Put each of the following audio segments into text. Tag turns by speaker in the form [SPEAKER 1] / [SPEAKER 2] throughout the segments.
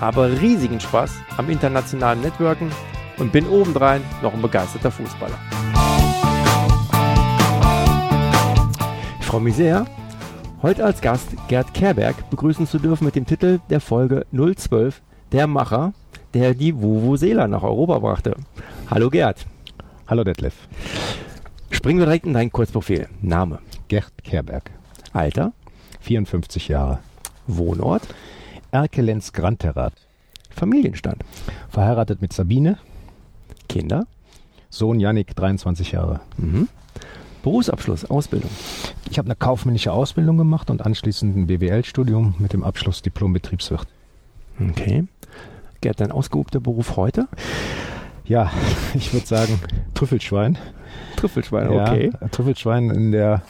[SPEAKER 1] habe riesigen Spaß am internationalen Networken und bin obendrein noch ein begeisterter Fußballer. Ich freue mich sehr, heute als Gast Gerd Kerberg begrüßen zu dürfen mit dem Titel der Folge 012, der Macher, der die Vuvuzela nach Europa brachte. Hallo Gerd.
[SPEAKER 2] Hallo Detlef.
[SPEAKER 1] Springen wir direkt in dein Kurzprofil. Name.
[SPEAKER 2] Gerd Kerberg.
[SPEAKER 1] Alter.
[SPEAKER 2] 54 Jahre.
[SPEAKER 1] Wohnort.
[SPEAKER 2] Erkelenz Granterrath.
[SPEAKER 1] Familienstand.
[SPEAKER 2] Verheiratet mit Sabine.
[SPEAKER 1] Kinder.
[SPEAKER 2] Sohn Yannick, 23 Jahre.
[SPEAKER 1] Mhm. Berufsabschluss, Ausbildung.
[SPEAKER 2] Ich habe eine kaufmännische Ausbildung gemacht und anschließend ein BWL-Studium mit dem Abschluss Diplom Betriebswirt.
[SPEAKER 1] Okay. Gerd, dein ausgeübter Beruf heute?
[SPEAKER 2] Ja, ich würde sagen Trüffelschwein.
[SPEAKER 1] Trüffelschwein, okay.
[SPEAKER 2] Ja, Trüffelschwein in der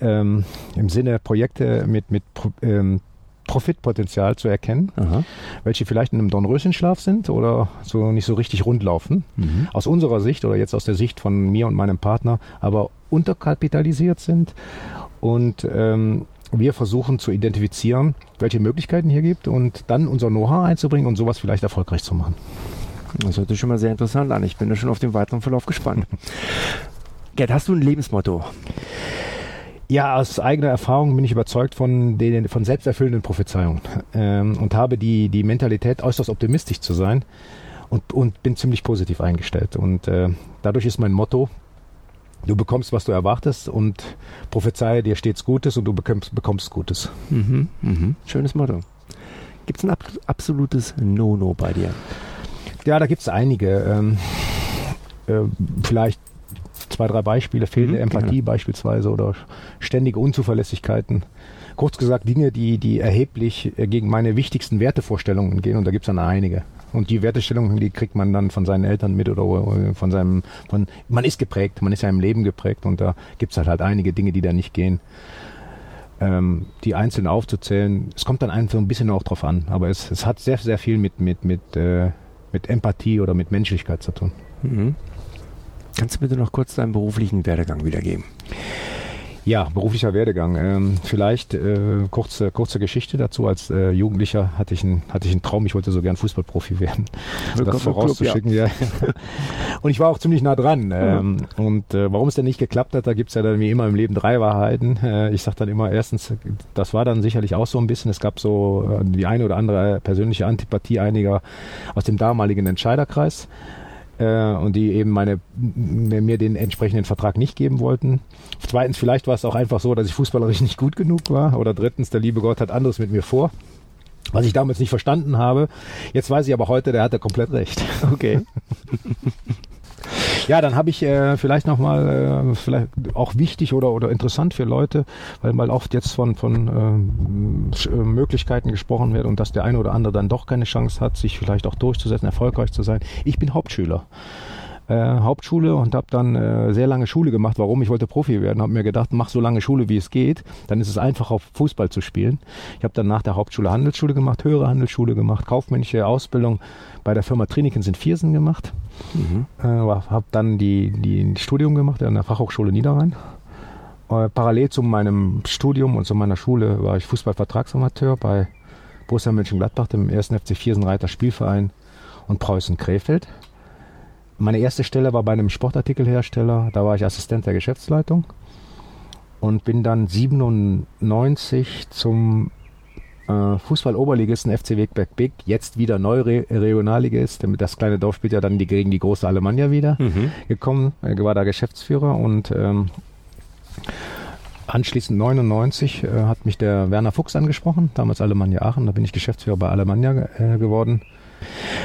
[SPEAKER 2] ähm, im Sinne Projekte mit mit ähm, Profitpotenzial zu erkennen,
[SPEAKER 1] Aha.
[SPEAKER 2] welche vielleicht in einem Dornröschenschlaf sind oder so nicht so richtig rund laufen.
[SPEAKER 1] Mhm.
[SPEAKER 2] Aus unserer Sicht oder jetzt aus der Sicht von mir und meinem Partner, aber unterkapitalisiert sind und ähm, wir versuchen zu identifizieren, welche Möglichkeiten hier gibt und dann unser Know-how einzubringen und sowas vielleicht erfolgreich zu machen.
[SPEAKER 1] Das hört sich schon mal sehr interessant an. Ich bin da schon auf den weiteren Verlauf gespannt. Gerd, hast du ein Lebensmotto?
[SPEAKER 2] Ja, aus eigener Erfahrung bin ich überzeugt von den von selbsterfüllenden Prophezeiungen ähm, und habe die die Mentalität äußerst optimistisch zu sein und und bin ziemlich positiv eingestellt und äh, dadurch ist mein Motto Du bekommst, was du erwartest und prophezeie dir stets Gutes und du bekommst, bekommst Gutes.
[SPEAKER 1] Mhm, mhm. Schönes Motto. Gibt es ein ab absolutes No-No bei dir?
[SPEAKER 2] Ja, da gibt es einige. Ähm, äh, vielleicht zwei, drei Beispiele. Fehlende
[SPEAKER 1] Mhm,
[SPEAKER 2] Empathie
[SPEAKER 1] gerne.
[SPEAKER 2] beispielsweise oder ständige Unzuverlässigkeiten. Kurz gesagt, Dinge, die, die erheblich äh, gegen meine wichtigsten Wertevorstellungen gehen und da gibt es dann einige. Und die Wertestellungen, die kriegt man dann von seinen Eltern mit oder äh, von seinem, von, man ist geprägt, man ist ja im Leben geprägt und da gibt es halt, halt einige Dinge, die da nicht gehen. Ähm, die einzeln aufzuzählen, es kommt dann einfach ein bisschen auch drauf an, aber es, es hat sehr, sehr viel mit, mit, mit, äh, mit Empathie oder mit Menschlichkeit zu tun.
[SPEAKER 1] Mhm. Kannst du bitte noch kurz deinen beruflichen Werdegang wiedergeben?
[SPEAKER 2] Ja, beruflicher Werdegang. Ähm, vielleicht äh, kurze, kurze Geschichte dazu. Als äh, Jugendlicher hatte ich, einen, hatte ich einen Traum, ich wollte so gern Fußballprofi werden.
[SPEAKER 1] Willkommen
[SPEAKER 2] das
[SPEAKER 1] im Club,
[SPEAKER 2] vorauszuschicken, ja. Und ich war auch ziemlich nah dran. Ähm, Und äh, warum es denn nicht geklappt hat, da gibt's ja dann wie immer im Leben drei Wahrheiten. Äh, ich sage dann immer, erstens, das war dann sicherlich auch so ein bisschen, es gab so äh, die eine oder andere persönliche Antipathie einiger aus dem damaligen Entscheiderkreis äh, und die eben meine mir den entsprechenden Vertrag nicht geben wollten. Zweitens, vielleicht war es auch einfach so, dass ich fußballerisch nicht gut genug war. Oder drittens, der liebe Gott hat anderes mit mir vor. Was ich damals nicht verstanden habe. Jetzt weiß ich aber heute, der hatte komplett recht.
[SPEAKER 1] Okay.
[SPEAKER 2] Ja, dann habe ich äh, vielleicht nochmal, äh, vielleicht auch wichtig oder, oder interessant für Leute, weil mal oft jetzt von, von ähm, äh, Möglichkeiten gesprochen wird und dass der eine oder andere dann doch keine Chance hat, sich vielleicht auch durchzusetzen, erfolgreich zu sein. Ich bin Hauptschüler. Äh, Hauptschule und habe dann äh, sehr lange Schule gemacht. Warum? Ich wollte Profi werden. Habe mir gedacht, mach so lange Schule, wie es geht. Dann ist es einfach, auf Fußball zu spielen. Ich habe dann nach der Hauptschule Handelsschule gemacht, höhere Handelsschule gemacht, kaufmännische Ausbildung bei der Firma Trinikens in Viersen gemacht.
[SPEAKER 1] Mhm.
[SPEAKER 2] Äh, habe dann die, die Studium gemacht an der Fachhochschule Niederrhein. Äh, parallel zu meinem Studium und zu meiner Schule war ich Fußballvertragsamateur bei Borussia Mönchengladbach, dem 1. FC Viersenreiter Spielverein und Preußen Krefeld. Meine erste Stelle war bei einem Sportartikelhersteller, da war ich Assistent der Geschäftsleitung und bin dann 97 zum äh, Fußball-Oberligisten FC Wegberg Big, jetzt wieder neu Re Regionalligist, damit das kleine Dorf spielt ja dann die, gegen die große Alemannia wieder
[SPEAKER 1] Mhm.
[SPEAKER 2] gekommen, äh, war da Geschäftsführer und ähm, anschließend 99 äh, hat mich der Werner Fuchs angesprochen, damals Alemannia Aachen, da bin ich Geschäftsführer bei Alemannia äh, geworden.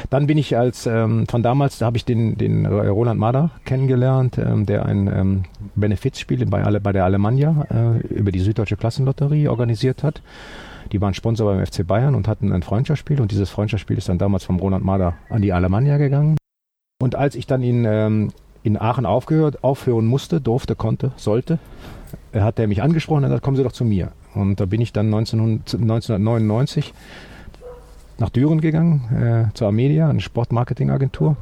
[SPEAKER 2] Dann bin ich als, ähm, von damals, da habe ich den, den Roland Mader kennengelernt, ähm, der ein ähm, Benefizspiel bei, bei der Alemannia äh, über die Süddeutsche Klassenlotterie organisiert hat. Die waren Sponsor beim FC Bayern und hatten ein Freundschaftsspiel und dieses Freundschaftsspiel ist dann damals vom Roland Mader an die Alemannia gegangen. Und als ich dann in, ähm, in Aachen aufgehört, aufhören musste, durfte, konnte, sollte, hat er mich angesprochen und gesagt, kommen Sie doch zu mir. Und da bin ich dann 1900, 1999 nach Düren gegangen, äh, zur Amedia, eine Sportmarketingagentur.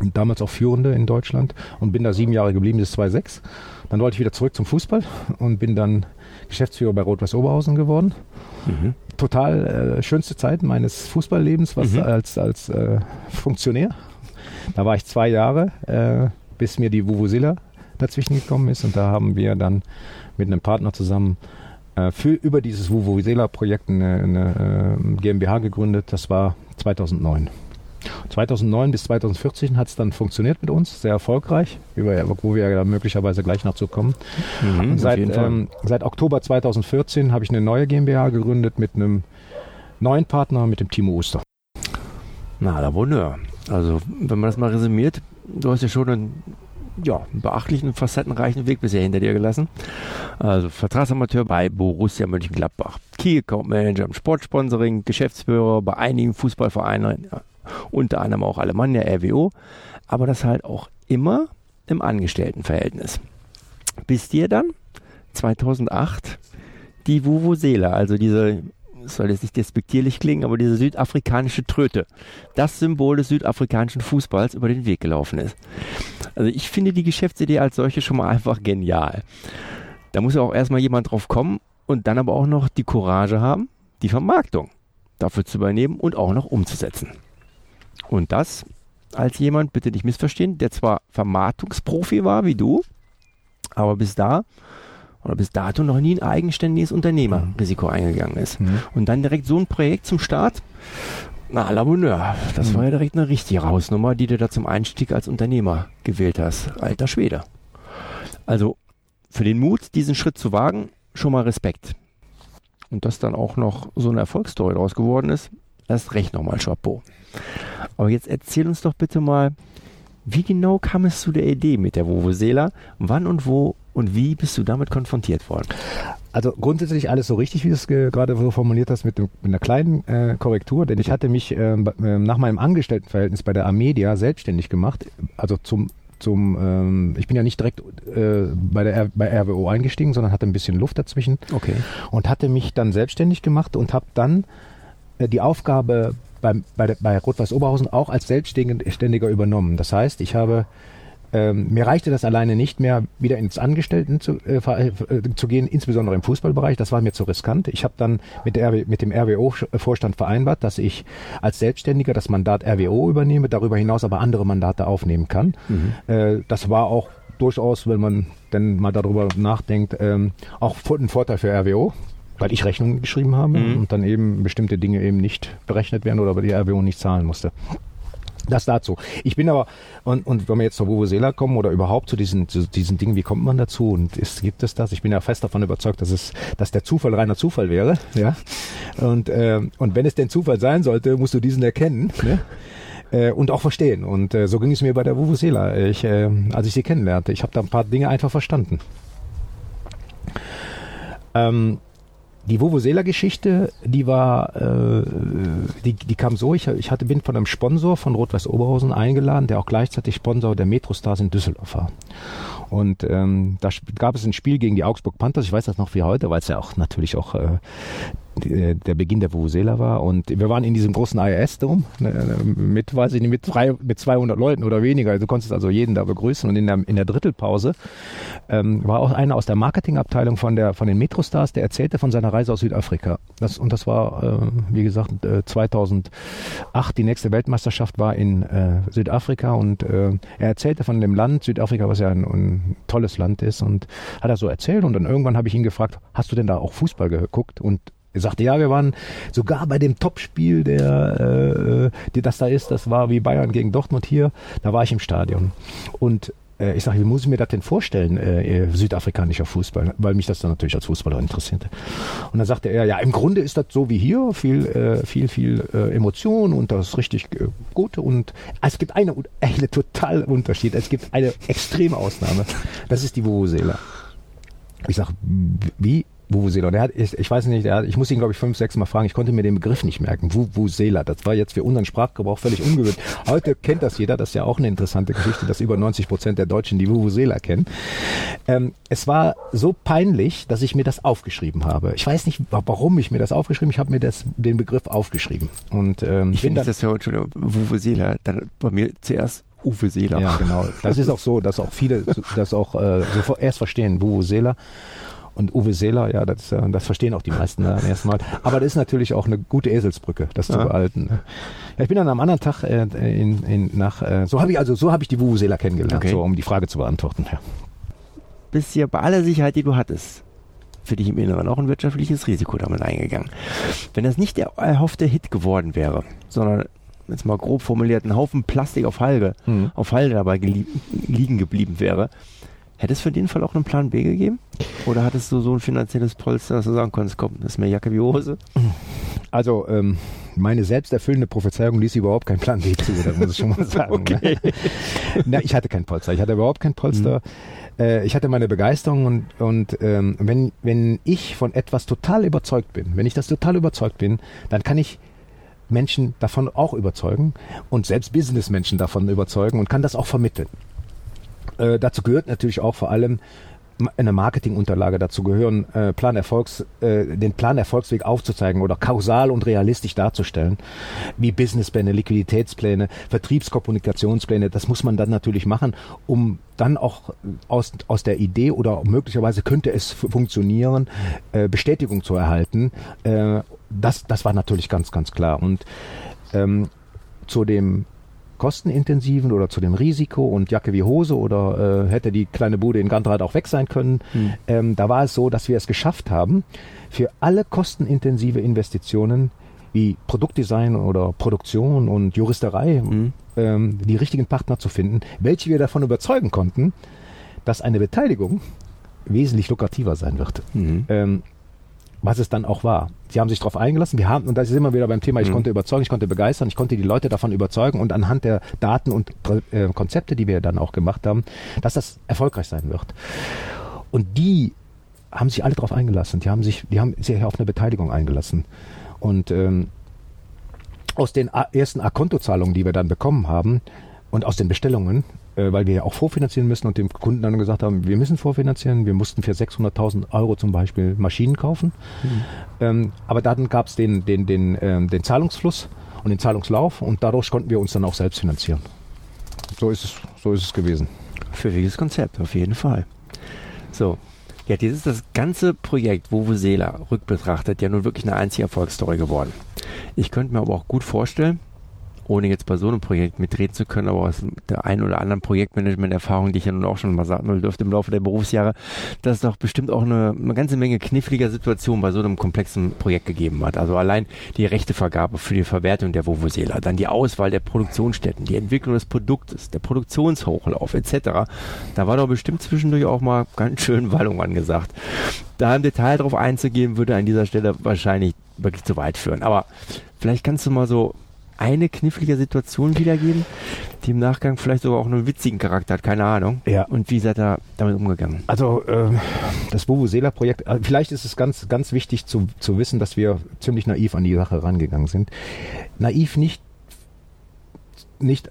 [SPEAKER 2] Und damals auch führende in Deutschland und bin da sieben Jahre geblieben bis 2006. Dann wollte ich wieder zurück zum Fußball und bin dann Geschäftsführer bei Rot-Weiß Oberhausen geworden. Mhm. Total äh, schönste Zeit meines Fußballlebens, was mhm. als, als äh, Funktionär. Da war ich zwei Jahre, äh, bis mir die Vuvuzela dazwischen gekommen ist und da haben wir dann mit einem Partner zusammen für, über dieses Vuvuzela-Projekt eine, eine äh, GmbH gegründet. Das war 2009. 2009 bis 2014 hat es dann funktioniert mit uns, sehr erfolgreich, wo wir ja möglicherweise gleich noch zu kommen. Mhm, seit, ähm, seit Oktober 2014 habe ich eine neue GmbH gegründet mit einem neuen Partner, mit dem Timo Oster.
[SPEAKER 1] Na, da Bonheur. Also, wenn man das mal resümiert, du hast ja schon einen, ja, einen beachtlichen, facettenreichen Weg bisher hinter dir gelassen. Also, Vertragsamateur bei Borussia Mönchengladbach, Key Account Manager im Sportsponsoring, Geschäftsführer bei einigen Fußballvereinen, unter anderem auch Alemannia, RWO, aber das halt auch immer im Angestelltenverhältnis. Bis dir dann 2008 die Vuvuzela, also diese, soll jetzt nicht despektierlich klingen, aber diese südafrikanische Tröte, das Symbol des südafrikanischen Fußballs über den Weg gelaufen ist. Also ich finde die Geschäftsidee als solche schon mal einfach genial. Da muss ja auch erstmal jemand drauf kommen und dann aber auch noch die Courage haben, die Vermarktung dafür zu übernehmen und auch noch umzusetzen. Und das als jemand, bitte nicht missverstehen, der zwar Vermarktungsprofi war wie du, aber bis da oder bis dato noch nie ein eigenständiges Unternehmerrisiko mhm. eingegangen ist. Mhm. Und dann direkt so ein Projekt zum Start, na, la Bonheur. Das mhm. war ja direkt eine richtige Rausnummer, die du da zum Einstieg als Unternehmer gewählt hast. Alter Schwede. Also für den Mut, diesen Schritt zu wagen, schon mal Respekt. Und dass dann auch noch so eine Erfolgsstory draus geworden ist, erst recht nochmal Chapeau. Aber jetzt erzähl uns doch bitte mal, wie genau kam es zu der Idee mit der Vuvuzela? Wann und wo und wie bist du damit konfrontiert worden?
[SPEAKER 2] Also grundsätzlich alles so richtig, wie du es gerade so formuliert hast, mit, mit einer kleinen äh, Korrektur, denn ich hatte mich äh, nach meinem Angestelltenverhältnis bei der Amedia selbstständig gemacht, also zum zum, ähm, ich bin ja nicht direkt äh, bei der R bei RWO eingestiegen, sondern hatte ein bisschen Luft dazwischen
[SPEAKER 1] okay.
[SPEAKER 2] und hatte mich dann selbstständig gemacht und habe dann äh, die Aufgabe beim, bei, bei Rot-Weiß Oberhausen auch als Selbstständiger übernommen. Das heißt, ich habe ähm, mir reichte das alleine nicht mehr, wieder ins Angestellten zu, äh, äh, zu gehen, insbesondere im Fußballbereich. Das war mir zu riskant. Ich habe dann mit, der, mit dem RWO-Vorstand vereinbart, dass ich als Selbstständiger das Mandat RWO übernehme, darüber hinaus aber andere Mandate aufnehmen kann. Mhm. Äh, das war auch durchaus, wenn man denn mal darüber nachdenkt, ähm, auch ein Vorteil für RWO, weil ich Rechnungen geschrieben habe mhm. und dann eben bestimmte Dinge eben nicht berechnet werden oder aber die RWO nicht zahlen musste. Das dazu. Ich bin aber, und, und wenn wir jetzt zur Vuvuzela kommen oder überhaupt zu diesen, zu diesen Dingen, wie kommt man dazu und ist, gibt es das? Ich bin ja fest davon überzeugt, dass es, dass der Zufall reiner Zufall wäre, ja. Und, äh, und wenn es denn Zufall sein sollte, musst du diesen erkennen, ne? Äh, und auch verstehen. Und äh, so ging es mir bei der Vuvuzela, ich, äh, als ich sie kennenlernte. Ich habe da ein paar Dinge einfach verstanden. Ähm, die Vuvuzela-Geschichte, die war, äh, die, die kam so, ich, ich hatte, bin von einem Sponsor von Rot-Weiß Oberhausen eingeladen, der auch gleichzeitig Sponsor der Metrostars in Düsseldorf war. Und ähm, da gab es ein Spiel gegen die Augsburg Panthers, ich weiß das noch wie heute, weil es ja auch natürlich auch äh, der Beginn der Vuvuzela war. Und wir waren in diesem großen IAS-Dom ne, mit, weiß ich nicht, mit, drei, mit 200 Leuten oder weniger. Du konntest also jeden da begrüßen. Und in der, in der Drittelpause ähm, war auch einer aus der Marketingabteilung von, der, von den Metrostars, der erzählte von seiner Reise aus Südafrika. Das, und das war, äh, wie gesagt, äh, 2008. Die nächste Weltmeisterschaft war in äh, Südafrika. Und äh, er erzählte von dem Land, Südafrika, was ja ein, ein tolles Land ist. Und hat er so erzählt. Und dann irgendwann habe ich ihn gefragt, hast du denn da auch Fußball geguckt? Und er sagte, ja, wir waren sogar bei dem Topspiel, der, äh, die das da ist, das war wie Bayern gegen Dortmund hier, da war ich im Stadion. Und äh, ich sage, wie muss ich mir das denn vorstellen, äh, südafrikanischer Fußball, weil mich das dann natürlich als Fußballer interessierte. Und dann sagte er, ja, im Grunde ist das so wie hier, viel, äh, viel, viel äh, Emotion und das ist richtig äh, gut. Und es gibt eine, eine total Unterschied, es gibt eine extreme Ausnahme. Das ist die Vuvuzela. Ich sage, wie Vuvuzela. Der hat, ich, ich weiß nicht, der hat, ich muss ihn, glaube ich, fünf, sechs Mal fragen. Ich konnte mir den Begriff nicht merken. Vuvuzela. Das war jetzt für unseren Sprachgebrauch völlig ungewöhnlich. Heute kennt das jeder. Das ist ja auch eine interessante Geschichte, dass über 90 Prozent der Deutschen die Vuvuzela kennen. Ähm, es war so peinlich, dass ich mir das aufgeschrieben habe. Ich weiß nicht, warum ich mir das aufgeschrieben habe. Ich habe mir das, den Begriff aufgeschrieben. Und ähm,
[SPEAKER 1] ich finde das ja, Entschuldigung, Vuvuzela, dann bei mir zuerst Uwe Seeler.
[SPEAKER 2] Ja, genau. Das ist auch so, dass auch viele das auch äh, so erst verstehen, Uwe Seeler. Und Uwe Seeler, ja, das, äh, das verstehen auch die meisten dann erstmal. Aber das ist natürlich auch eine gute Eselsbrücke, das ja. zu behalten. Ja, ich bin dann am anderen Tag äh, in, in, nach, äh, so habe ich also so habe ich die Uwe Seeler kennengelernt, okay. so um die Frage zu beantworten. Ja.
[SPEAKER 1] Bist ja bei aller Sicherheit, die du hattest, für dich im Inneren auch ein wirtschaftliches Risiko damit eingegangen. Wenn das nicht der erhoffte Hit geworden wäre, sondern jetzt mal grob formuliert, ein Haufen Plastik auf Halde, mhm. auf Halde dabei liegen geblieben wäre, hätte es für den Fall auch einen Plan B gegeben? Oder hattest du so ein finanzielles Polster, dass du sagen konntest, komm, das ist mehr Jacke wie Hose?
[SPEAKER 2] Also, ähm, meine selbsterfüllende Prophezeiung ließ überhaupt keinen Plan B zu, das muss ich schon mal sagen. okay. Na, ich hatte kein Polster, ich hatte überhaupt kein Polster. Mhm. Äh, ich hatte meine Begeisterung und, und ähm, wenn, wenn ich von etwas total überzeugt bin, wenn ich das total überzeugt bin, dann kann ich Menschen davon auch überzeugen und selbst Businessmenschen davon überzeugen und kann das auch vermitteln. Äh, dazu gehört natürlich auch vor allem eine Marketingunterlage dazu gehören, äh, Plan Erfolgs, äh, den Plan Erfolgsweg aufzuzeigen oder kausal und realistisch darzustellen, wie Businesspläne, Liquiditätspläne, Vertriebskommunikationspläne. Das muss man dann natürlich machen, um dann auch aus, aus der Idee oder möglicherweise könnte es funktionieren, äh, Bestätigung zu erhalten. Äh, das, das war natürlich ganz, ganz klar. Und ähm, zu dem kostenintensiven oder zu dem Risiko und Jacke wie Hose oder äh, hätte die kleine Bude in Gandrad auch weg sein können. Hm. Ähm, da war es so, dass wir es geschafft haben, für alle kostenintensive Investitionen wie Produktdesign oder Produktion und Juristerei hm. ähm, die richtigen Partner zu finden, welche wir davon überzeugen konnten, dass eine Beteiligung wesentlich lukrativer sein wird. Mhm. Ähm, was es dann auch war. Sie haben sich darauf eingelassen. Wir haben, und da sind wir wieder beim Thema, ich mhm. konnte überzeugen, ich konnte begeistern, ich konnte die Leute davon überzeugen und anhand der Daten und äh, Konzepte, die wir dann auch gemacht haben, dass das erfolgreich sein wird. Und die haben sich alle darauf eingelassen. Die haben sich, die haben sich auf eine Beteiligung eingelassen. Und ähm, aus den ersten A-Konto-Zahlungen, die wir dann bekommen haben, und aus den Bestellungen, weil wir ja auch vorfinanzieren müssen und dem Kunden dann gesagt haben, wir müssen vorfinanzieren. Wir mussten für 600.000 Euro zum Beispiel Maschinen kaufen. Mhm. Ähm, aber dann gab es den, den, den, ähm, den Zahlungsfluss und den Zahlungslauf und dadurch konnten wir uns dann auch selbst finanzieren. So ist es, so ist es gewesen.
[SPEAKER 1] Pfiffiges Konzept, auf jeden Fall. So, ja, jetzt ist das ganze Projekt Vuvuzela rückbetrachtet ja nun wirklich eine einzige Erfolgsstory geworden. Ich könnte mir aber auch gut vorstellen, ohne jetzt bei so einem Projekt mitreden zu können, aber aus der einen oder anderen Projektmanagement-Erfahrung, die ich ja nun auch schon mal sammeln dürfte im Laufe der Berufsjahre, dass es doch bestimmt auch eine, eine ganze Menge kniffliger Situationen bei so einem komplexen Projekt gegeben hat. Also allein die Rechtevergabe für die Verwertung der Vuvuzela, dann die Auswahl der Produktionsstätten, die Entwicklung des Produktes, der Produktionshochlauf etc. Da war doch bestimmt zwischendurch auch mal ganz schön Wallung angesagt. Da im Detail drauf einzugehen, würde an dieser Stelle wahrscheinlich wirklich zu weit führen. Aber vielleicht kannst du mal so eine knifflige Situation wiedergeben, die im Nachgang vielleicht sogar auch einen witzigen Charakter hat, keine Ahnung.
[SPEAKER 2] Ja.
[SPEAKER 1] Und wie seid ihr damit umgegangen?
[SPEAKER 2] Also äh, das Vuvuzela-Projekt, äh, vielleicht ist es ganz, ganz wichtig zu, zu wissen, dass wir ziemlich naiv an die Sache rangegangen sind. Naiv nicht, nicht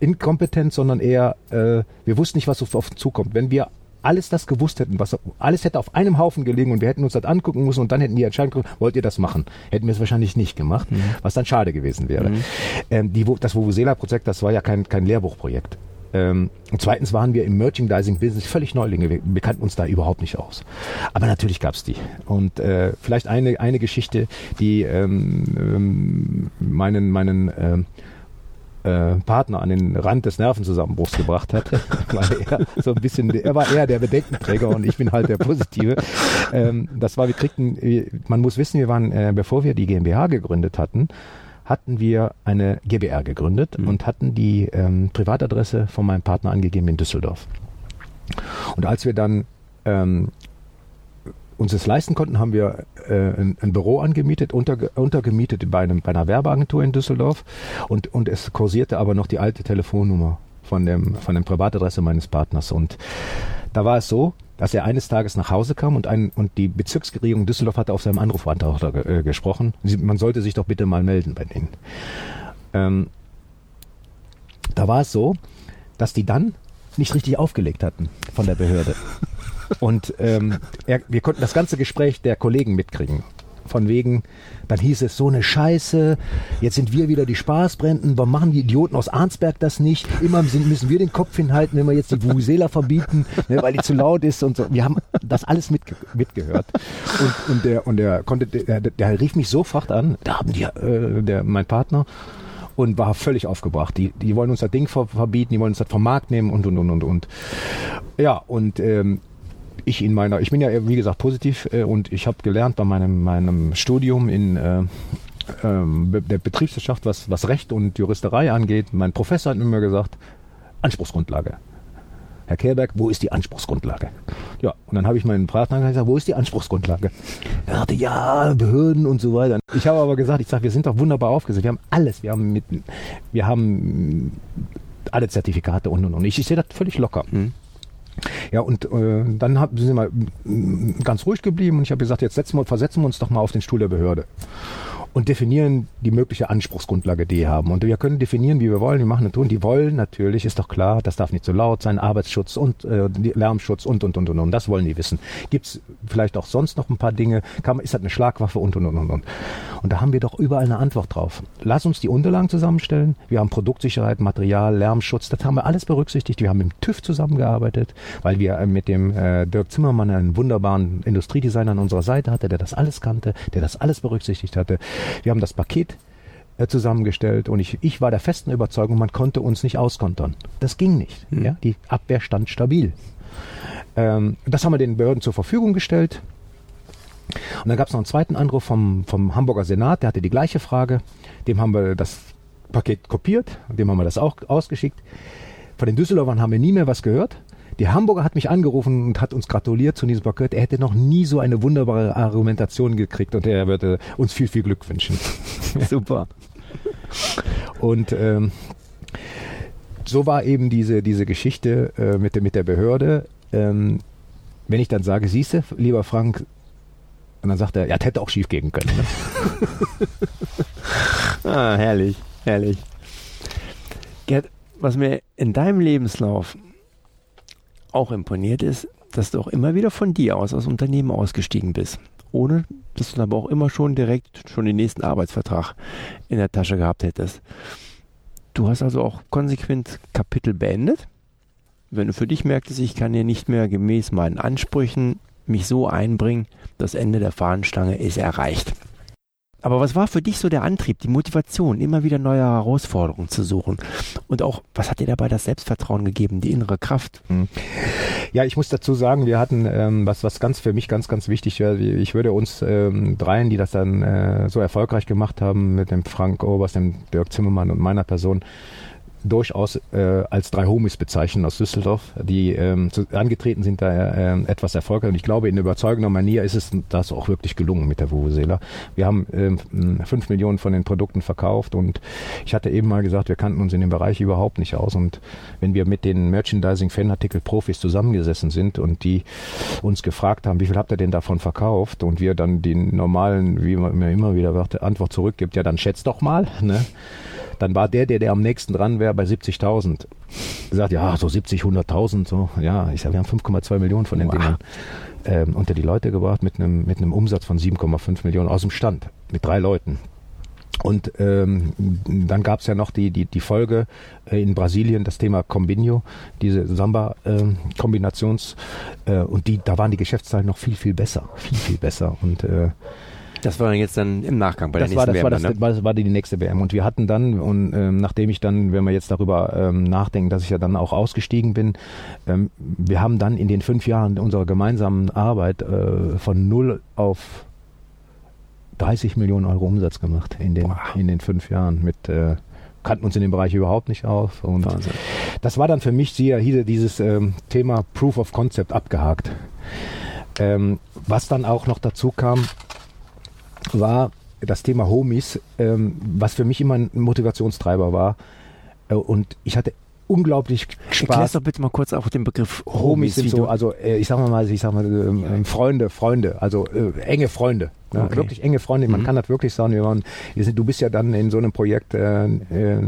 [SPEAKER 2] inkompetent, sondern eher, äh, wir wussten nicht, was auf uns zukommt. Wenn wir alles das gewusst hätten, was alles hätte auf einem Haufen gelegen und wir hätten uns das angucken müssen und dann hätten die Entscheidung getroffen, wollt ihr das machen? Hätten wir es wahrscheinlich nicht gemacht, mhm. was dann schade gewesen wäre. Mhm. Ähm, die, das Vuvuzela-Projekt, das war ja kein, kein Lehrbuchprojekt. Ähm, und zweitens waren wir im Merchandising-Business völlig Neulinge. Wir, wir, kannten uns da überhaupt nicht aus. Aber natürlich gab's die. Und äh, vielleicht eine, eine Geschichte, die ähm, ähm meinen, meinen ähm, äh, Partner an den Rand des Nervenzusammenbruchs gebracht hat, weil er so ein bisschen, er war eher der Bedenkenträger und ich bin halt der Positive. Ähm, das war, wir kriegten, man muss wissen, wir waren, äh, bevor wir die GmbH gegründet hatten, hatten wir eine GBR gegründet mhm. und hatten die ähm, Privatadresse von meinem Partner angegeben in Düsseldorf. Und als wir dann ähm, uns es leisten konnten, haben wir äh, ein, ein, Büro angemietet, unter, untergemietet bei, einem, bei einer Werbeagentur in Düsseldorf und, und es kursierte aber noch die alte Telefonnummer von dem von der Privatadresse meines Partners und Da war es so, dass er eines Tages nach Hause kam und, ein, und die Bezirksregierung Düsseldorf hatte auf seinem Anrufbeantworter äh, gesprochen. Sie, man sollte sich doch bitte mal melden bei denen. Ähm, da war es so, dass die dann nicht richtig aufgelegt hatten von der Behörde. Und ähm, er, wir konnten das ganze Gespräch der Kollegen mitkriegen. Von wegen, dann hieß es so eine Scheiße, jetzt sind wir wieder die Spaßbrenden, warum machen die Idioten aus Arnsberg das nicht? Immer müssen wir den Kopf hinhalten, wenn wir jetzt die Vuvuzela verbieten, ne, weil die zu laut ist und so. Wir haben das alles mitge mitgehört. Und, und der, und der konnte, der, der rief mich sofort an, da haben die, äh, der, mein Partner, und war völlig aufgebracht. Die, die wollen uns das Ding verbieten, die wollen uns das vom Markt nehmen und und und und und. Ja, und ähm, ich in meiner, ich bin ja wie gesagt positiv äh, und ich habe gelernt bei meinem, meinem Studium in äh, ähm, der Betriebswirtschaft, was, was Recht und Juristerei angeht. Mein Professor hat mir immer gesagt, Anspruchsgrundlage. Herr Kehrberg, wo ist die Anspruchsgrundlage? Ja, und dann habe ich meinen Partner gesagt, wo ist die Anspruchsgrundlage? Er sagte, ja, Behörden und so weiter. Ich habe aber gesagt, ich sage, wir sind doch wunderbar aufgesetzt. Wir haben alles. Wir haben mit, wir haben alle Zertifikate und und und. Ich, ich sehe das völlig locker. Mhm. Ja, und äh, dann hab, sind wir ganz ruhig geblieben und ich habe gesagt, jetzt setzen wir, versetzen wir uns doch mal auf den Stuhl der Behörde und definieren die mögliche Anspruchsgrundlage, die die haben. Und wir können definieren, wie wir wollen, wir machen und tun. Die wollen natürlich, ist doch klar, das darf nicht so laut sein, Arbeitsschutz und äh, Lärmschutz und, und, und, und, und. Das wollen die wissen. Gibt es vielleicht auch sonst noch ein paar Dinge? Kann, ist das eine Schlagwaffe und, und, und, und, und. Und da haben wir doch überall eine Antwort drauf. Lass uns die Unterlagen zusammenstellen. Wir haben Produktsicherheit, Material, Lärmschutz, das haben wir alles berücksichtigt. Wir haben mit dem TÜV zusammengearbeitet, weil wir äh, mit dem äh, Dirk Zimmermann einen wunderbaren Industriedesigner an unserer Seite hatte, der das alles kannte, der das alles berücksichtigt hatte. Wir haben das Paket äh, zusammengestellt und ich, ich war der festen Überzeugung, man konnte uns nicht auskontern. Das ging nicht. Mhm. Ja? Die Abwehr stand stabil. Ähm, das haben wir den Behörden zur Verfügung gestellt. Und dann gab es noch einen zweiten Anruf vom, vom Hamburger Senat, der hatte die gleiche Frage. Dem haben wir das Paket kopiert, dem haben wir das auch ausgeschickt. Von den Düsseldorfern haben wir nie mehr was gehört. Die Hamburger hat mich angerufen und hat uns gratuliert zu diesem Paket. Er hätte noch nie so eine wunderbare Argumentation gekriegt und er würde uns viel, viel Glück wünschen.
[SPEAKER 1] Super.
[SPEAKER 2] Und ähm, so war eben diese, diese Geschichte äh, mit, der, mit der Behörde. Ähm, wenn ich dann sage, siehste, lieber Frank, und dann sagt er, ja, das hätte auch schief gehen können. Ne?
[SPEAKER 1] ah, herrlich, herrlich. Gerd, was mir in deinem Lebenslauf auch imponiert ist, dass du auch immer wieder von dir aus aus Unternehmen ausgestiegen bist. Ohne, dass du aber auch immer schon direkt schon den nächsten Arbeitsvertrag in der Tasche gehabt hättest. Du hast also auch konsequent Kapitel beendet. Wenn du für dich merktest, ich kann hier nicht mehr gemäß meinen Ansprüchen mich so einbringen, das Ende der Fahnenstange ist erreicht. Aber was war für dich so der Antrieb, die Motivation, immer wieder neue Herausforderungen zu suchen? Und auch, was hat dir dabei das Selbstvertrauen gegeben, die innere Kraft? Hm.
[SPEAKER 2] Ja, ich muss dazu sagen, wir hatten ähm, was, was ganz für mich ganz, ganz wichtig wäre. Ich würde uns ähm, dreien, die das dann äh, so erfolgreich gemacht haben, mit dem Frank Obers, dem Dirk Zimmermann und meiner Person, durchaus äh, als drei Homies bezeichnen aus Düsseldorf, die ähm, zu, angetreten sind, da äh, etwas erfolgreich. Und ich glaube, in überzeugender Manier ist es das auch wirklich gelungen mit der Vuvuzela. Wir haben ähm, fünf Millionen von den Produkten verkauft und ich hatte eben mal gesagt, wir kannten uns in dem Bereich überhaupt nicht aus. Und wenn wir mit den Merchandising-Fanartikel-Profis zusammengesessen sind und die uns gefragt haben, wie viel habt ihr denn davon verkauft? Und wir dann den normalen, wie man immer wieder Antwort zurückgibt, ja, dann schätzt doch mal. Ne? Dann war der, der, der am nächsten dran wäre, bei 70.000. Gesagt, ja, so 70, 100.000, so. Ja, ich sage, wir haben 5,2 Millionen von den wow. Dingern ähm, unter die Leute gebracht mit einem, mit einem Umsatz von 7,5 Millionen aus dem Stand. Mit drei Leuten. Und ähm, dann gab es ja noch die, die, die Folge äh, in Brasilien, das Thema Combinio, diese Samba-Kombinations. Ähm, äh, und die, da waren die Geschäftszahlen noch viel, viel besser. Viel, viel besser. Und äh,
[SPEAKER 1] das war dann jetzt dann im Nachgang bei
[SPEAKER 2] das
[SPEAKER 1] der
[SPEAKER 2] war,
[SPEAKER 1] nächsten
[SPEAKER 2] das WM. War das, ne? das war die nächste WM. Und wir hatten dann, und ähm, nachdem ich dann, wenn wir jetzt darüber ähm, nachdenken, dass ich ja dann auch ausgestiegen bin, ähm, wir haben dann in den fünf Jahren unserer gemeinsamen Arbeit äh, von null auf 30 Millionen Euro Umsatz gemacht in den, in den fünf Jahren mit äh, kannten uns in dem Bereich überhaupt nicht auf. Und Wahnsinn. das war dann für mich hier dieses ähm, Thema Proof of Concept abgehakt. Ähm, was dann auch noch dazu kam, war das Thema Homies, ähm, was für mich immer ein Motivationstreiber war. Äh, und ich hatte unglaublich Spaß.
[SPEAKER 1] Erklär's doch bitte mal kurz auch den Begriff
[SPEAKER 2] Homies
[SPEAKER 1] Homies.
[SPEAKER 2] sind so, also äh, ich sag mal, ich sag mal, ähm, ähm, Freunde, Freunde, also äh, enge Freunde. Ne?
[SPEAKER 1] Okay.
[SPEAKER 2] Wirklich enge Freunde, man
[SPEAKER 1] Mhm.
[SPEAKER 2] kann das wirklich sagen. Wir waren, wir sind, du bist ja dann in so einem Projekt äh, äh,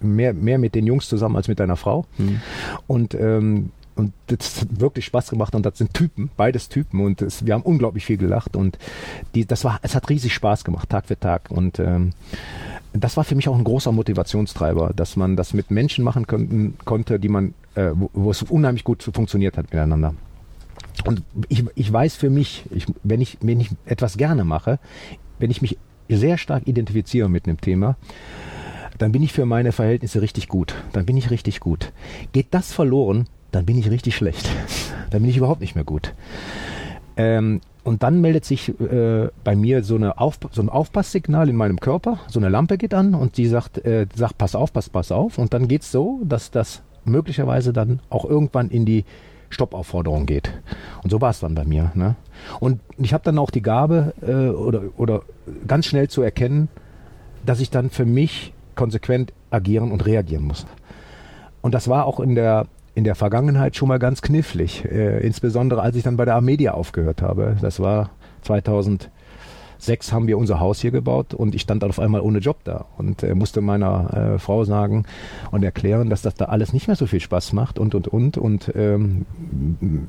[SPEAKER 2] mehr, mehr mit den Jungs zusammen als mit deiner Frau.
[SPEAKER 1] Hm.
[SPEAKER 2] Und, ähm, und das hat wirklich Spaß gemacht und das sind Typen, beides Typen und es, wir haben unglaublich viel gelacht und die, das war, es hat riesig Spaß gemacht, Tag für Tag und ähm, das war für mich auch ein großer Motivationstreiber, dass man das mit Menschen machen konnten, konnte, die man, äh, wo, wo es unheimlich gut funktioniert hat miteinander. Und ich, ich weiß für mich, ich, wenn, ich, wenn ich etwas gerne mache, wenn ich mich sehr stark identifiziere mit einem Thema, dann bin ich für meine Verhältnisse richtig gut. Dann bin ich richtig gut. Geht das verloren, dann bin ich richtig schlecht. Dann bin ich überhaupt nicht mehr gut. Ähm, und dann meldet sich äh, bei mir so, eine auf, so ein Aufpasssignal in meinem Körper. So eine Lampe geht an und die sagt, äh, sagt pass auf, pass, pass auf. Und dann geht's so, dass das möglicherweise dann auch irgendwann in die Stoppaufforderung geht. Und so war es dann bei mir. Ne? Und ich habe dann auch die Gabe äh, oder, oder ganz schnell zu erkennen, dass ich dann für mich konsequent agieren und reagieren muss. Und das war auch in der, in der Vergangenheit schon mal ganz knifflig. Äh, insbesondere als ich dann bei der Amedia aufgehört habe. Das war 2006 haben wir unser Haus hier gebaut und ich stand dann auf einmal ohne Job da und äh, musste meiner äh, Frau sagen und erklären, dass das da alles nicht mehr so viel Spaß macht und und und und ähm,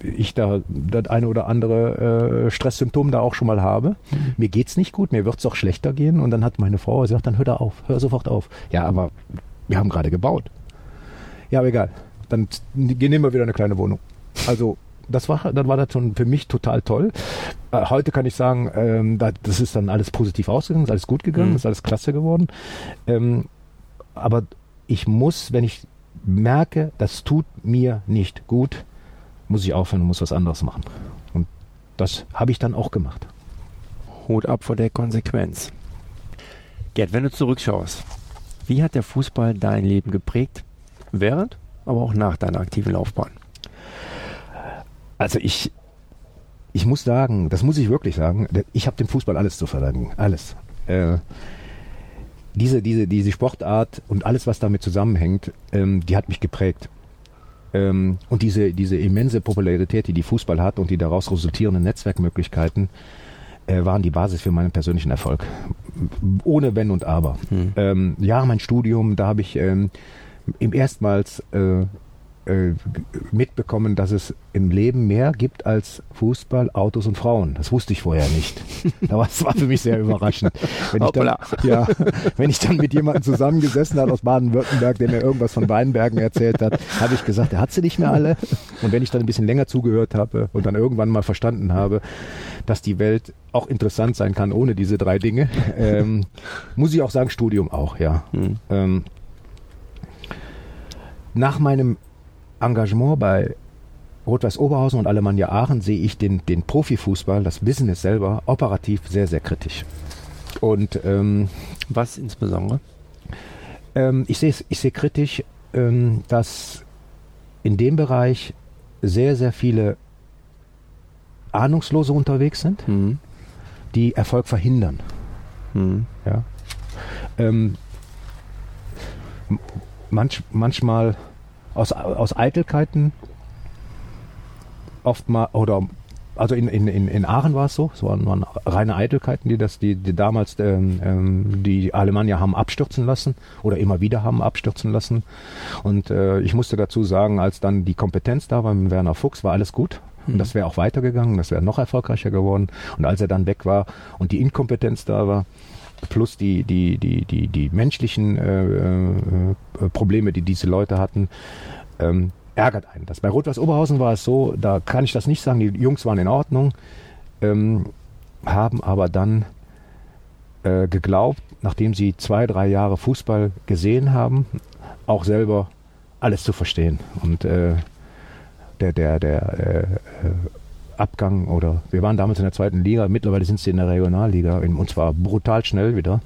[SPEAKER 2] ich da das eine oder andere äh, Stresssymptom da auch schon mal habe. Mir geht's nicht gut, mir wird's auch schlechter gehen und dann hat meine Frau gesagt, dann hör da auf, hör sofort auf. Ja, aber wir haben gerade gebaut. Ja, aber egal. Dann nehmen wir wieder eine kleine Wohnung. Also das war, dann war das schon für mich total toll. Äh, heute kann ich sagen, ähm, da, das ist dann alles positiv ausgegangen, ist alles gut gegangen,
[SPEAKER 1] Mhm.
[SPEAKER 2] ist alles klasse geworden. Ähm, aber ich muss, wenn ich merke, das tut mir nicht gut, muss ich aufhören und muss was anderes machen. Und das habe ich dann auch gemacht.
[SPEAKER 1] Hut ab vor der Konsequenz. Gerd, wenn du zurückschaust, wie hat der Fußball dein Leben geprägt? Während, aber auch nach deiner aktiven Laufbahn.
[SPEAKER 2] Also ich, ich muss sagen, das muss ich wirklich sagen, ich habe dem Fußball alles zu verdanken. Alles. Äh, diese, diese, diese Sportart und alles, was damit zusammenhängt, ähm, die hat mich geprägt. Ähm, und diese, diese immense Popularität, die die Fußball hat und die daraus resultierenden Netzwerkmöglichkeiten, äh, waren die Basis für meinen persönlichen Erfolg. Ohne Wenn und Aber.
[SPEAKER 1] Hm.
[SPEAKER 2] Ähm, ja, mein Studium, da habe ich ähm, im erstmals äh, äh, mitbekommen, dass es im Leben mehr gibt als Fußball, Autos und Frauen. Das wusste ich vorher nicht. Das war, für mich sehr überraschend. Wenn ich, dann, ja, wenn ich dann mit jemandem zusammengesessen hat aus Baden-Württemberg, der mir irgendwas von Weinbergen erzählt hat, habe ich gesagt, er hat sie nicht mehr alle. Und wenn ich dann ein bisschen länger zugehört habe und dann irgendwann mal verstanden habe, dass die Welt auch interessant sein kann ohne diese drei Dinge, ähm, muss ich auch sagen, Studium auch, ja.
[SPEAKER 1] Hm.
[SPEAKER 2] Ähm, nach meinem Engagement bei Rot-Weiß Oberhausen und Alemannia Aachen sehe ich den, den Profifußball, das Business selber, operativ sehr, sehr kritisch. Und ähm,
[SPEAKER 1] Was insbesondere?
[SPEAKER 2] ähm, ich sehe ich sehe kritisch, ähm, dass in dem Bereich sehr, sehr viele Ahnungslose unterwegs sind,
[SPEAKER 1] Hm.
[SPEAKER 2] die Erfolg verhindern.
[SPEAKER 1] Hm.
[SPEAKER 2] Ja. Ähm, manch, manchmal aus, aus Eitelkeiten oft mal oder also in, in, in, in Aachen war es so, es waren, waren reine Eitelkeiten, die das, die, die damals ähm, ähm, die Alemannia haben abstürzen lassen oder immer wieder haben abstürzen lassen. Und äh, ich musste dazu sagen, als dann die Kompetenz da war mit Werner Fuchs, war alles gut. Und das wäre auch weitergegangen, das wäre noch erfolgreicher geworden. Und als er dann weg war und die Inkompetenz da war, plus die, die, die, die, die menschlichen äh, äh, Probleme, die diese Leute hatten, ähm, ärgert einen das. Bei Rot-Weiß Oberhausen war es so, da kann ich das nicht sagen, die Jungs waren in Ordnung, ähm, haben aber dann äh, geglaubt, nachdem sie zwei, drei Jahre Fußball gesehen haben, auch selber alles zu verstehen. Und äh, der, der, der äh, äh, Abgang oder wir waren damals in der zweiten Liga, mittlerweile sind sie in der Regionalliga und zwar brutal schnell wieder.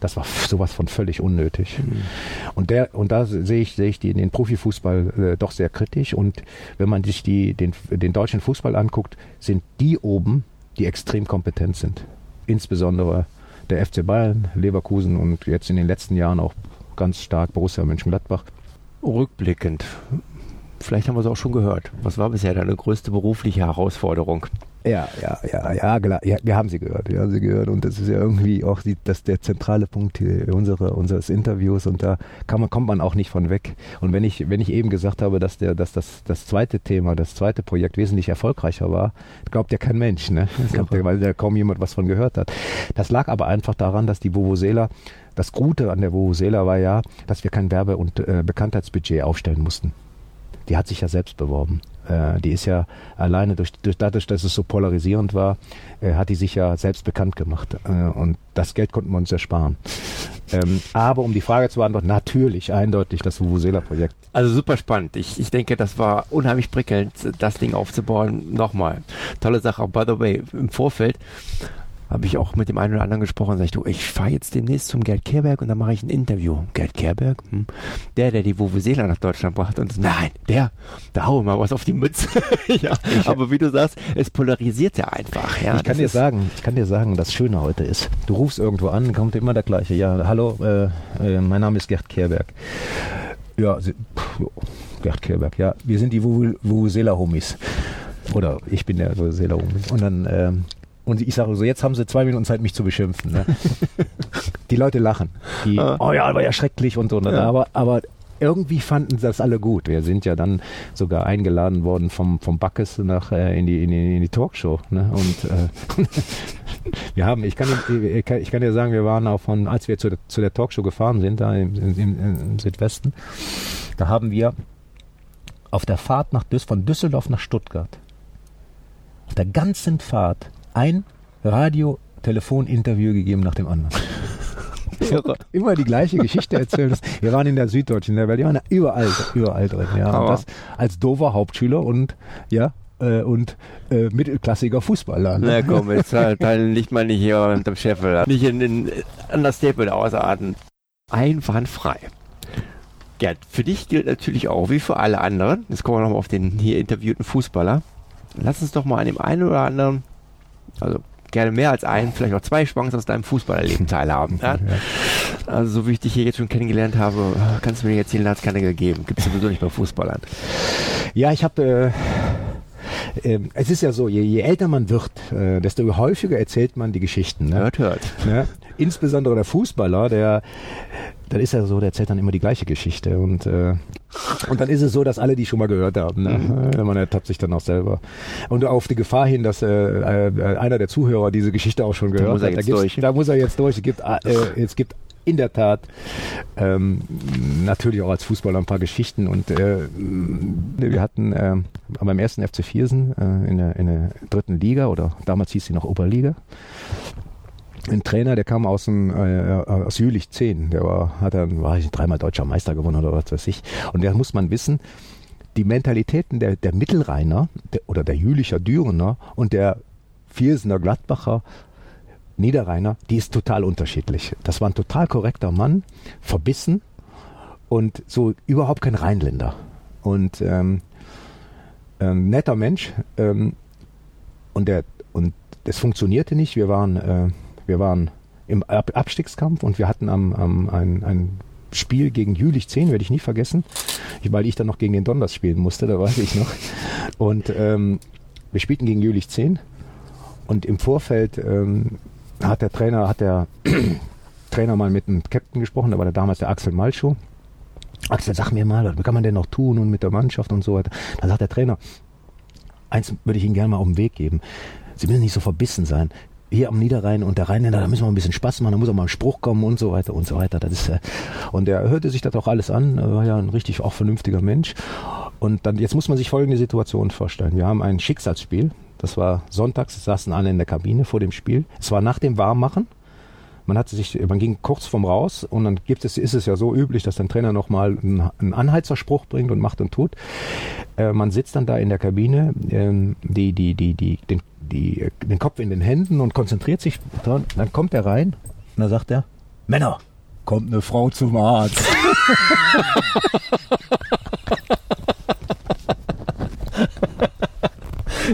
[SPEAKER 2] Das war sowas von völlig unnötig. Und der und da sehe ich sehe ich die, den Profifußball äh, doch sehr kritisch und wenn man sich die den den deutschen Fußball anguckt, sind die oben, die extrem kompetent sind. Insbesondere der FC Bayern, Leverkusen und jetzt in den letzten Jahren auch ganz stark Borussia Mönchengladbach.
[SPEAKER 1] rückblickend, vielleicht haben wir es auch schon gehört. Was war bisher deine größte berufliche Herausforderung?
[SPEAKER 2] Ja, ja, ja, ja, klar. ja, wir haben sie gehört, wir haben sie gehört und das ist ja irgendwie auch die, das der zentrale Punkt unsere, unseres Interviews und da kann man, kommt man auch nicht von weg. Und wenn ich, wenn ich eben gesagt habe, dass der, dass das, das zweite Thema, das zweite Projekt wesentlich erfolgreicher war, glaubt ja kein Mensch, ne? Glaubt ja, weil da kaum jemand was von gehört hat. Das lag aber einfach daran, dass die Vuvuzela das Gute an der Vuvuzela war ja, dass wir kein Werbe- und äh, Bekanntheitsbudget aufstellen mussten. Die hat sich ja selbst beworben. Äh, die ist ja alleine durch, durch dadurch, dass es so polarisierend war, äh, hat die sich ja selbst bekannt gemacht. Äh, und das Geld konnten wir uns ersparen. Ähm, aber um die Frage zu beantworten, natürlich, eindeutig das Vuvuzela-Projekt.
[SPEAKER 1] Also super spannend. Ich, ich denke, das war unheimlich prickelnd, das Ding aufzubauen. Nochmal, tolle Sache. By the way, im Vorfeld habe ich auch mit dem einen oder anderen gesprochen und sag ich, du, ich fahre jetzt demnächst zum Gerd Kehrberg und dann mache ich ein Interview. Gerd Kehrberg? Hm. Der, der die Vuvuzela nach Deutschland brachte und nein, der, da hau mal was auf die Mütze. ja, ich, aber wie du sagst, es polarisiert ja einfach. Ja,
[SPEAKER 2] ich kann dir sagen, ich kann dir sagen, das Schöne heute ist, du rufst irgendwo an, kommt immer der gleiche. Ja, hallo, äh, äh, mein Name ist Gerd Kehrberg. Ja, sie, pff, Gerd Kehrberg, ja, wir sind die Vuvuzela-Homies. Oder ich bin der Vuvuzela-Homie. Und dann, ähm, und ich sage so, jetzt haben sie zwei Minuten Zeit, mich zu beschimpfen. Ne? die Leute lachen. Die, ah. oh ja, war ja schrecklich und so. Ja. Aber, aber irgendwie fanden das alle gut. Wir sind ja dann sogar eingeladen worden vom, vom Backes nach, äh, in, die, in, die, in die Talkshow. Ne? Und äh, wir haben, ich kann, ich kann, ich kann dir sagen, wir waren auch von, als wir zu, der, zu der Talkshow gefahren sind, da im, im, im Südwesten, da haben wir auf der Fahrt nach Düs von Düsseldorf nach Stuttgart, auf der ganzen Fahrt ein Radio-Telefon-Interview gegeben nach dem anderen. Immer die gleiche Geschichte erzählen. Wir waren in der Süddeutschen, ne, weil die waren überall, überall drin. Ja. Und das als dover Hauptschüler und ja, äh, und äh, mittelklassiger Fußballer.
[SPEAKER 1] Ne? Na komm, jetzt halt, halt nicht mal nicht hier unter dem Scheffel, nicht in, der Staple ausarten. Einwandfrei. Gerd, für dich gilt natürlich auch, wie für alle anderen, jetzt kommen wir nochmal auf den hier interviewten Fußballer, lass uns doch mal an dem einen oder anderen also gerne mehr als einen, vielleicht auch zwei Chancen aus deinem Fußballerleben teilhaben. Ja? Also so wie ich dich hier jetzt schon kennengelernt habe, kannst du mir jetzt hier keine gegeben. Gibt es sowieso nicht bei Fußballern.
[SPEAKER 2] Ja, ich habe... Äh ähm, es ist ja so, je, je älter man wird, äh, desto häufiger erzählt man die Geschichten. Ne?
[SPEAKER 1] Hört, hört.
[SPEAKER 2] Ne? Insbesondere der Fußballer, der, dann ist ja so, der erzählt dann immer die gleiche Geschichte und äh, und dann ist es so, dass alle die schon mal gehört haben. Ne? Mhm. Man ertappt sich dann auch selber. Und auf die Gefahr hin, dass äh, äh, einer der Zuhörer diese Geschichte auch schon gehört
[SPEAKER 1] da hat, da,
[SPEAKER 2] da, muss er jetzt durch. Es gibt, äh, es gibt in der Tat ähm, natürlich auch als Fußballer ein paar Geschichten und äh, wir hatten äh, beim ersten FC Viersen äh, in, der, in der dritten Liga oder damals hieß sie noch Oberliga ein Trainer, der kam aus dem äh, aus Jülich 10, der war hat dann war ich dreimal deutscher Meister gewonnen oder was weiß ich und der muss man wissen, die Mentalitäten der der Mittelrheiner der, oder der Jülicher Dürener und der Viersener Gladbacher Niederrheiner, die ist total unterschiedlich. Das war ein total korrekter Mann, verbissen und so überhaupt kein Rheinländer und ähm, ähm, netter Mensch ähm, und der und es funktionierte nicht. Wir waren äh, wir waren im Ab Abstiegskampf und wir hatten am, am ein, ein Spiel gegen Jülich 10, werde ich nie vergessen, weil ich dann noch gegen den Donders spielen musste, da weiß ich noch. Und ähm, wir spielten gegen Jülich 10 und im Vorfeld ähm, hat der Trainer, hat der Trainer mal mit dem Captain gesprochen, da war der damals der Axel Malschow. Axel, sag mir mal, was kann man denn noch tun und mit der Mannschaft und so weiter. Da sagt der Trainer, eins würde ich Ihnen gerne mal auf den Weg geben. Sie müssen nicht so verbissen sein hier am Niederrhein und der Rheinländer, da müssen wir ein bisschen Spaß machen, da muss auch mal ein Spruch kommen und so weiter und so weiter. Das ist, äh, und er hörte sich das auch alles an, war ja ein richtig auch vernünftiger Mensch. Und dann, jetzt muss man sich folgende Situation vorstellen. Wir haben ein Schicksalsspiel. Das war sonntags, saßen alle in der Kabine vor dem Spiel. Es war nach dem Warmmachen. Man hatte sich, man ging kurz vorm raus und dann gibt es, ist es ja so üblich, dass ein Trainer nochmal einen, Anheizerspruch bringt und macht und tut. Äh, man sitzt dann da in der Kabine, äh, die, die, die, die, den die, den Kopf in den Händen und konzentriert sich. Dann kommt er rein und dann sagt er, Männer, kommt eine Frau zum Arzt.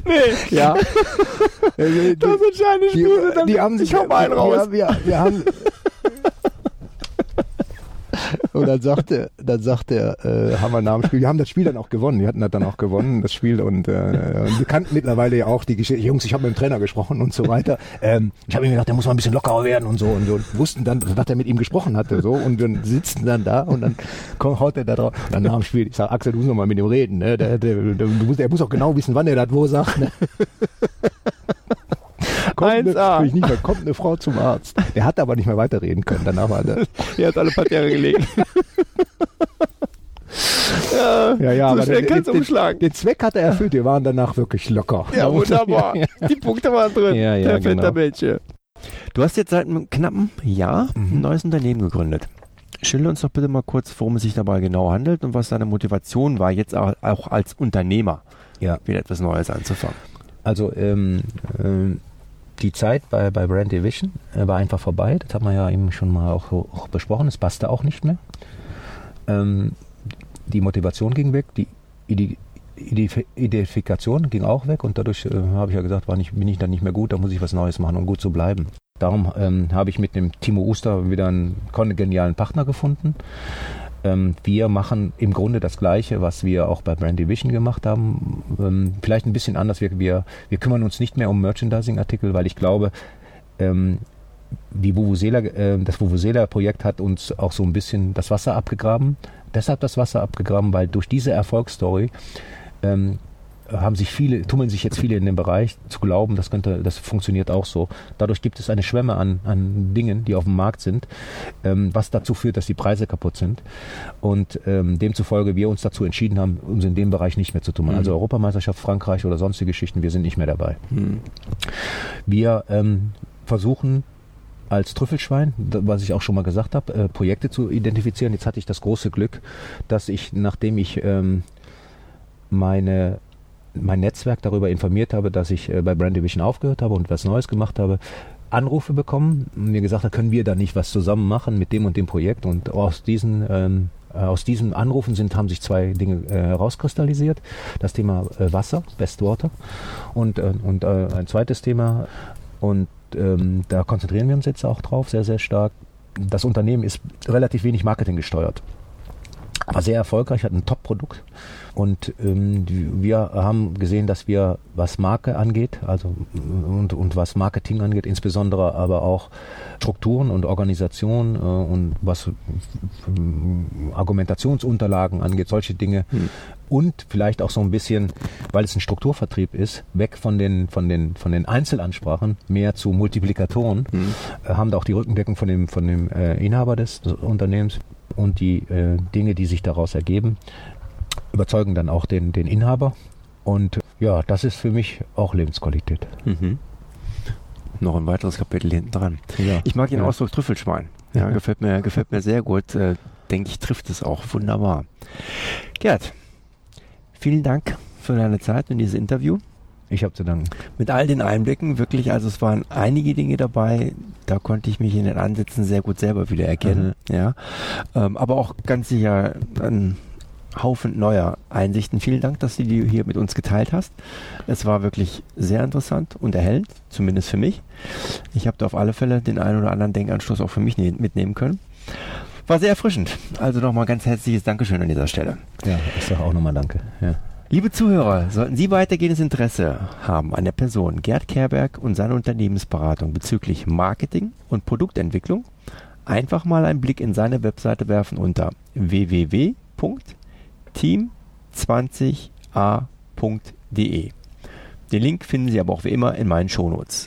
[SPEAKER 1] nee. Ja.
[SPEAKER 2] das sind kleine Spiele. Die, die haben sich,
[SPEAKER 1] ich hau mal einen raus.
[SPEAKER 2] Wir, wir, wir haben, und Und dann sagte, dann sagte äh, haben wir nach dem Spiel, wir haben das Spiel dann auch gewonnen, wir hatten das dann auch gewonnen, das Spiel und, äh, und wir kannten mittlerweile ja auch die Geschichte, Jungs, ich habe mit dem Trainer gesprochen und so weiter. Ähm, ich habe ihm gedacht, der muss mal ein bisschen lockerer werden und so und so. Und wussten dann, was er mit ihm gesprochen hatte so und wir sitzen dann da und dann kommt, haut er da drauf. Dann nach dem Spiel, ich sage, Axel, du musst noch mal mit ihm reden, ne? Der, der, der, du musst, er muss auch genau wissen, wann er das wo sagt. Ne? Kommt, eine, nicht mehr, kommt eine Frau zum Arzt. Er hat aber nicht mehr weiterreden können. Danach war er.
[SPEAKER 1] er hat alle Parterre gelegen.
[SPEAKER 2] ja, ja, ja
[SPEAKER 1] so
[SPEAKER 2] aber
[SPEAKER 1] schnell
[SPEAKER 2] den,
[SPEAKER 1] kannst du
[SPEAKER 2] den,
[SPEAKER 1] umschlagen.
[SPEAKER 2] Den Zweck hat er erfüllt. Wir waren danach wirklich locker.
[SPEAKER 1] Ja, wunderbar. Die Punkte waren drin.
[SPEAKER 2] Ja, ja,
[SPEAKER 1] Der
[SPEAKER 2] genau.
[SPEAKER 1] Du hast jetzt seit einem knappen Jahr ein neues Unternehmen gegründet. Schilder uns doch bitte mal kurz, worum es sich dabei genau handelt und was deine Motivation war, jetzt auch, auch als Unternehmer
[SPEAKER 2] Ja.
[SPEAKER 1] wieder etwas Neues anzufangen.
[SPEAKER 2] Also ähm, ähm, die Zeit bei, bei Brand Division war einfach vorbei. Das haben wir ja eben schon mal auch, auch besprochen. Es passte auch nicht mehr. Ähm, die Motivation ging weg, die Ide Ide Identifikation ging auch weg und dadurch äh, habe ich ja gesagt, war nicht, bin ich dann nicht mehr gut, da muss ich was Neues machen, um gut zu bleiben. Darum ähm, habe ich mit dem Timo Uster wieder einen kongenialen Partner gefunden. Ähm, wir machen im Grunde das Gleiche, was wir auch bei Brand Division gemacht haben. Ähm, vielleicht ein bisschen anders. Wir, wir, wir kümmern uns nicht mehr um Merchandising-Artikel, weil ich glaube, ähm, die Vuvuzela, äh, das Vuvuzela-Projekt hat uns auch so ein bisschen das Wasser abgegraben. Deshalb das Wasser abgegraben, weil durch diese Erfolgsstory haben sich viele, tummeln sich jetzt viele in dem Bereich, zu glauben, das könnte, das funktioniert auch so. Dadurch gibt es eine Schwemme an, an Dingen, die auf dem Markt sind, ähm, was dazu führt, dass die Preise kaputt sind. Und ähm, demzufolge wir uns dazu entschieden haben, uns in dem Bereich nicht mehr zu tummeln.
[SPEAKER 1] Mhm.
[SPEAKER 2] Also Europameisterschaft Frankreich oder sonstige Geschichten, wir sind nicht mehr dabei.
[SPEAKER 1] Hm.
[SPEAKER 2] Wir ähm, versuchen als Trüffelschwein, was ich auch schon mal gesagt habe, äh, Projekte zu identifizieren. Jetzt hatte ich das große Glück, dass ich, nachdem ich ähm, meine mein Netzwerk darüber informiert habe, dass ich äh, bei Brand Division aufgehört habe und was Neues gemacht habe, Anrufe bekommen, mir gesagt, da können wir da nicht was zusammen machen mit dem und dem Projekt und aus diesen ähm, äh, aus diesen Anrufen sind, haben sich zwei Dinge äh. Das Thema äh, Wasser, Best Water und, äh, und äh, ein zweites Thema und ähm, da konzentrieren wir uns jetzt auch drauf, sehr, sehr stark. Das Unternehmen ist relativ wenig Marketing gesteuert, aber sehr erfolgreich, hat ein Top-Produkt. Und ähm, wir haben gesehen, dass wir, was Marke angeht, also und, und was Marketing angeht, insbesondere aber auch Strukturen und Organisation äh, und was ähm, Argumentationsunterlagen angeht, solche Dinge
[SPEAKER 1] Hm.
[SPEAKER 2] Und vielleicht auch so ein bisschen, weil es ein Strukturvertrieb ist, weg von den von den von den Einzelansprachen mehr zu Multiplikatoren,
[SPEAKER 1] Hm.
[SPEAKER 2] äh, haben da auch die Rückendeckung von dem von dem äh, Inhaber des, des Unternehmens und die äh, Dinge, die sich daraus ergeben, überzeugen dann auch den den Inhaber und ja, das ist für mich auch Lebensqualität.
[SPEAKER 1] Mhm. Noch ein weiteres Kapitel hinten dran.
[SPEAKER 2] Ja.
[SPEAKER 1] Ich mag den
[SPEAKER 2] Ja.
[SPEAKER 1] Ausdruck Trüffelschwein. Ja,
[SPEAKER 2] Ja.
[SPEAKER 1] gefällt mir, gefällt mir sehr gut. Äh, denke ich, trifft es auch wunderbar. Gerd, vielen Dank für deine Zeit und dieses Interview.
[SPEAKER 2] Ich habe zu danken.
[SPEAKER 1] Mit all den Einblicken, wirklich, also es waren einige Dinge dabei, da konnte ich mich in den Ansätzen sehr gut selber wieder erkennen. Ja. Ähm, aber auch ganz sicher ein Haufen neuer Einsichten. Vielen Dank, dass du die hier mit uns geteilt hast. Es war wirklich sehr interessant und erhellend, zumindest für mich. Ich habe da auf alle Fälle den einen oder anderen Denkanstoß auch für mich ne mitnehmen können. War sehr erfrischend. Also nochmal ganz herzliches Dankeschön an dieser Stelle.
[SPEAKER 2] Ja, ich sage auch nochmal Danke. Ja.
[SPEAKER 1] Liebe Zuhörer, sollten Sie weitergehendes Interesse haben an der Person Gerd Kerberg und seiner Unternehmensberatung bezüglich Marketing und Produktentwicklung, einfach mal einen Blick in seine Webseite werfen unter www.team20a.de. Den Link finden Sie aber auch wie immer in meinen Shownotes.